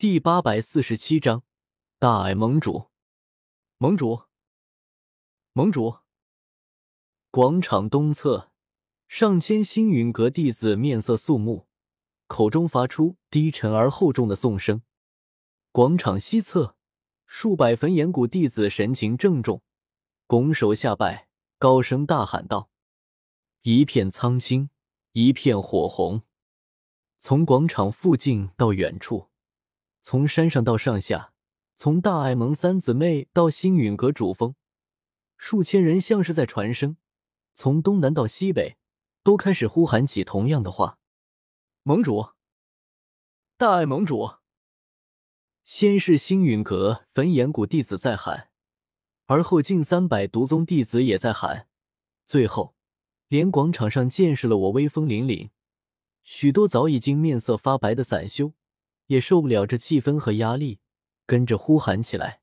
第八百四十七章，大爱盟主，盟主，盟主。广场东侧，上千星云阁弟子面色肃穆，口中发出低沉而厚重的颂声。广场西侧，数百焚炎谷弟子神情郑重，拱手下拜，高声大喊道：“一片苍青，一片火红。”从广场附近到远处。从山上到上下，从大爱盟三姊妹到星陨阁主峰，数千人像是在传声。从东南到西北，都开始呼喊起同样的话：“盟主，大爱盟主。”先是星陨阁焚炎谷弟子在喊，而后近三百毒宗弟子也在喊，最后连广场上见识了我威风凛凛，许多早已经面色发白的散修。也受不了这气氛和压力，跟着呼喊起来。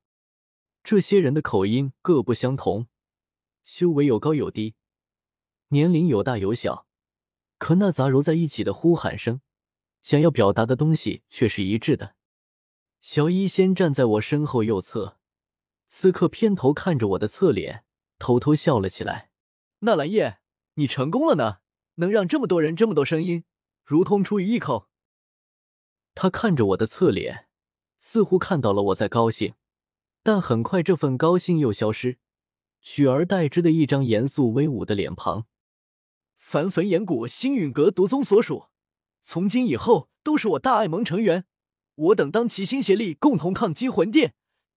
这些人的口音各不相同，修为有高有低，年龄有大有小，可那杂糅在一起的呼喊声，想要表达的东西却是一致的。小医仙站在我身后右侧，此刻偏头看着我的侧脸，偷偷笑了起来。纳兰叶，你成功了呢，能让这么多人这么多声音，如同出于一口。他看着我的侧脸，似乎看到了我在高兴，但很快这份高兴又消失，取而代之的一张严肃威武的脸庞。凡焚炎谷星陨阁毒宗所属，从今以后都是我大爱盟成员。我等当齐心协力，共同抗击魂殿，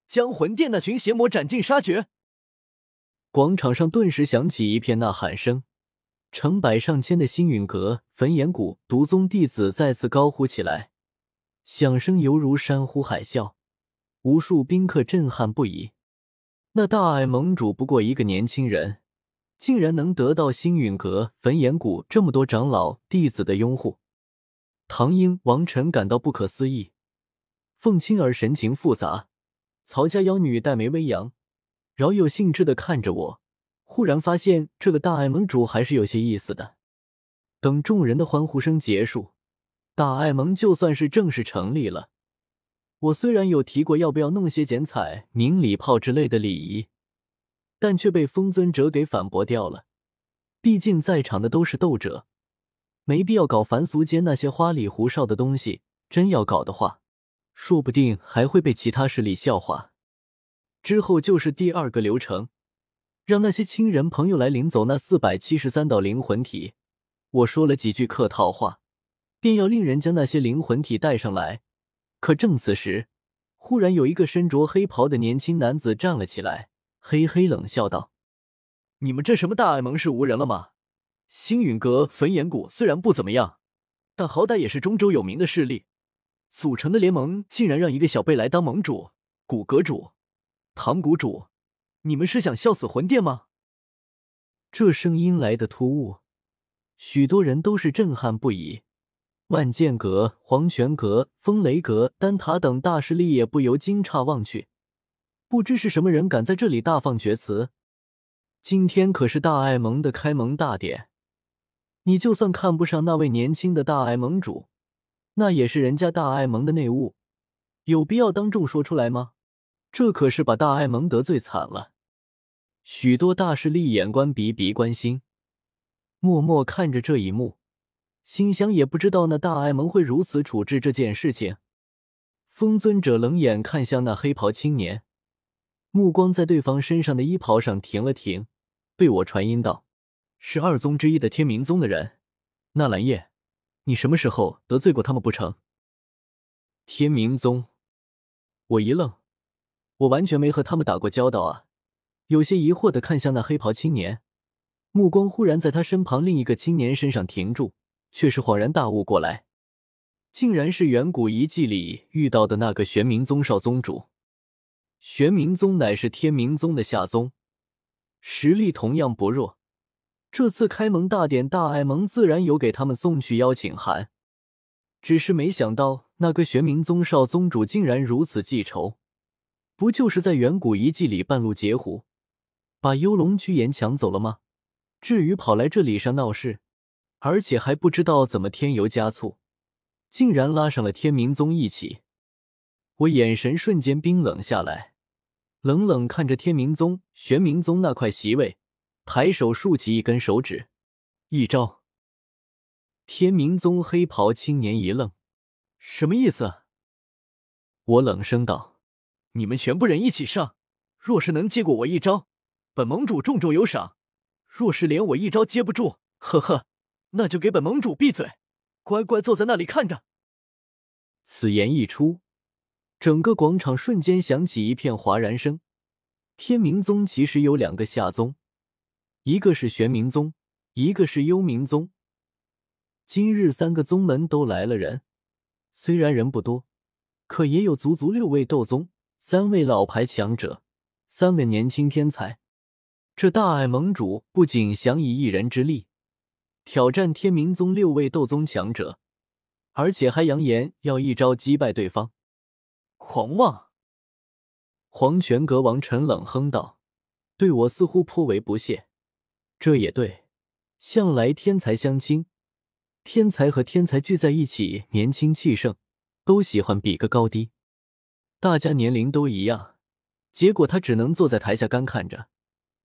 将魂殿那群邪魔斩尽杀绝。广场上顿时响起一片呐喊声，成百上千的星陨阁焚炎谷毒宗弟子再次高呼起来。响声犹如山呼海啸，无数宾客震撼不已。那大爱盟主不过一个年轻人，竟然能得到星陨阁焚炎谷这么多长老弟子的拥护。唐英、王晨感到不可思议，凤青儿神情复杂，曹家妖女黛眉微扬，饶有兴致的看着我。忽然发现这个大爱盟主还是有些意思的。等众人的欢呼声结束。大爱盟就算是正式成立了，我虽然有提过要不要弄些剪彩、鸣礼炮之类的礼仪，但却被风尊者给反驳掉了。毕竟在场的都是斗者，没必要搞凡俗间那些花里胡哨的东西。真要搞的话，说不定还会被其他势力笑话。之后就是第二个流程，让那些亲人朋友来领走那四百七十三道灵魂体。我说了几句客套话。便要令人将那些灵魂体带上来，可正此时，忽然有一个身着黑袍的年轻男子站了起来，嘿嘿冷笑道：“你们这什么大爱盟是无人了吗？星陨阁焚炎谷虽然不怎么样，但好歹也是中州有名的势力，组成的联盟竟然让一个小辈来当盟主、骨骼主、堂谷主，你们是想笑死魂殿吗？”这声音来的突兀，许多人都是震撼不已。万剑阁、黄泉阁、风雷阁、丹塔等大势力也不由惊诧望去，不知是什么人敢在这里大放厥词。今天可是大爱盟的开盟大典，你就算看不上那位年轻的大爱盟主，那也是人家大爱盟的内务，有必要当众说出来吗？这可是把大爱盟得罪惨了。许多大势力眼观鼻，鼻观心，默默看着这一幕。心想也不知道那大爱盟会如此处置这件事情。风尊者冷眼看向那黑袍青年，目光在对方身上的衣袍上停了停，对我传音道：“是二宗之一的天明宗的人，纳兰叶，你什么时候得罪过他们不成？”天明宗，我一愣，我完全没和他们打过交道啊，有些疑惑的看向那黑袍青年，目光忽然在他身旁另一个青年身上停住。却是恍然大悟过来，竟然是远古遗迹里遇到的那个玄冥宗少宗主。玄冥宗乃是天冥宗的下宗，实力同样不弱。这次开盟大典，大爱盟自然有给他们送去邀请函。只是没想到，那个玄冥宗少宗主竟然如此记仇，不就是在远古遗迹里半路截胡，把幽龙巨岩抢走了吗？至于跑来这里上闹事？而且还不知道怎么添油加醋，竟然拉上了天明宗一起。我眼神瞬间冰冷下来，冷冷看着天明宗、玄明宗那块席位，抬手竖起一根手指，一招。天明宗黑袍青年一愣，什么意思？我冷声道：“你们全部人一起上，若是能接过我一招，本盟主重重有赏；若是连我一招接不住，呵呵，那就给本盟主闭嘴，乖乖坐在那里看着。”此言一出，整个广场瞬间响起一片哗然声。天明宗其实有两个下宗，一个是玄冥宗，一个是幽冥宗。今日三个宗门都来了人，虽然人不多，可也有足足六位斗宗，三位老牌强者，三位年轻天才。这大爱盟主不仅想以一人之力挑战天明宗六位斗宗强者。而且还扬言要一招击败对方，狂妄！黄泉阁王沉冷哼道：“对我似乎颇为不屑。这也对，向来天才相亲，天才和天才聚在一起，年轻气盛，都喜欢比个高低。大家年龄都一样，结果他只能坐在台下干看着，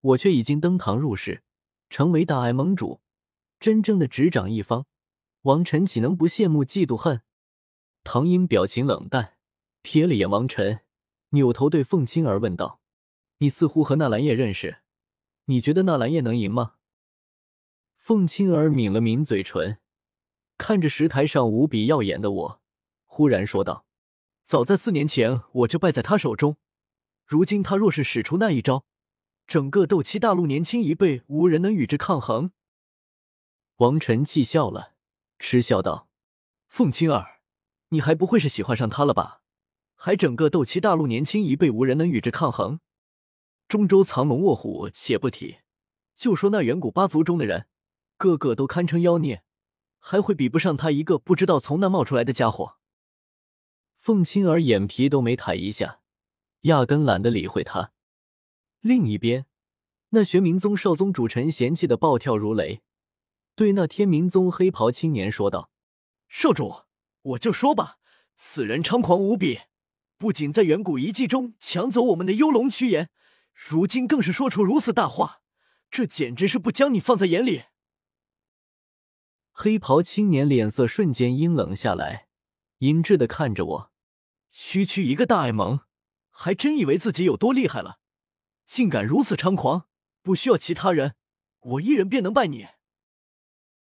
我却已经登堂入室，成为大爱盟主，真正的执掌一方。”王晨岂能不羡慕嫉妒恨？唐英表情冷淡，瞥了眼王晨，扭头对凤青儿问道：“你似乎和纳兰叶认识，你觉得纳兰叶能赢吗？”凤青儿抿了抿嘴唇，看着石台上无比耀眼的我，忽然说道：“早在四年前我就败在他手中，如今他若是使出那一招，整个斗气大陆年轻一辈无人能与之抗衡。”王晨气笑了。嗤笑道：“凤青儿，你还不会是喜欢上他了吧？还整个斗气大陆年轻一辈无人能与之抗衡。中州藏龙卧虎且不提，就说那远古八族中的人，个个都堪称妖孽，还会比不上他一个不知道从哪冒出来的家伙？”凤青儿眼皮都没抬一下，压根懒得理会他。另一边，那玄冥宗少宗主陈嫌弃的暴跳如雷。对那天明宗黑袍青年说道：“少主，我就说吧，此人猖狂无比，不仅在远古遗迹中抢走我们的幽龙躯炎，如今更是说出如此大话，这简直是不将你放在眼里。”黑袍青年脸色瞬间阴冷下来，阴鸷的看着我：“区区一个大爱盟，还真以为自己有多厉害了？竟敢如此猖狂，不需要其他人，我一人便能败你？”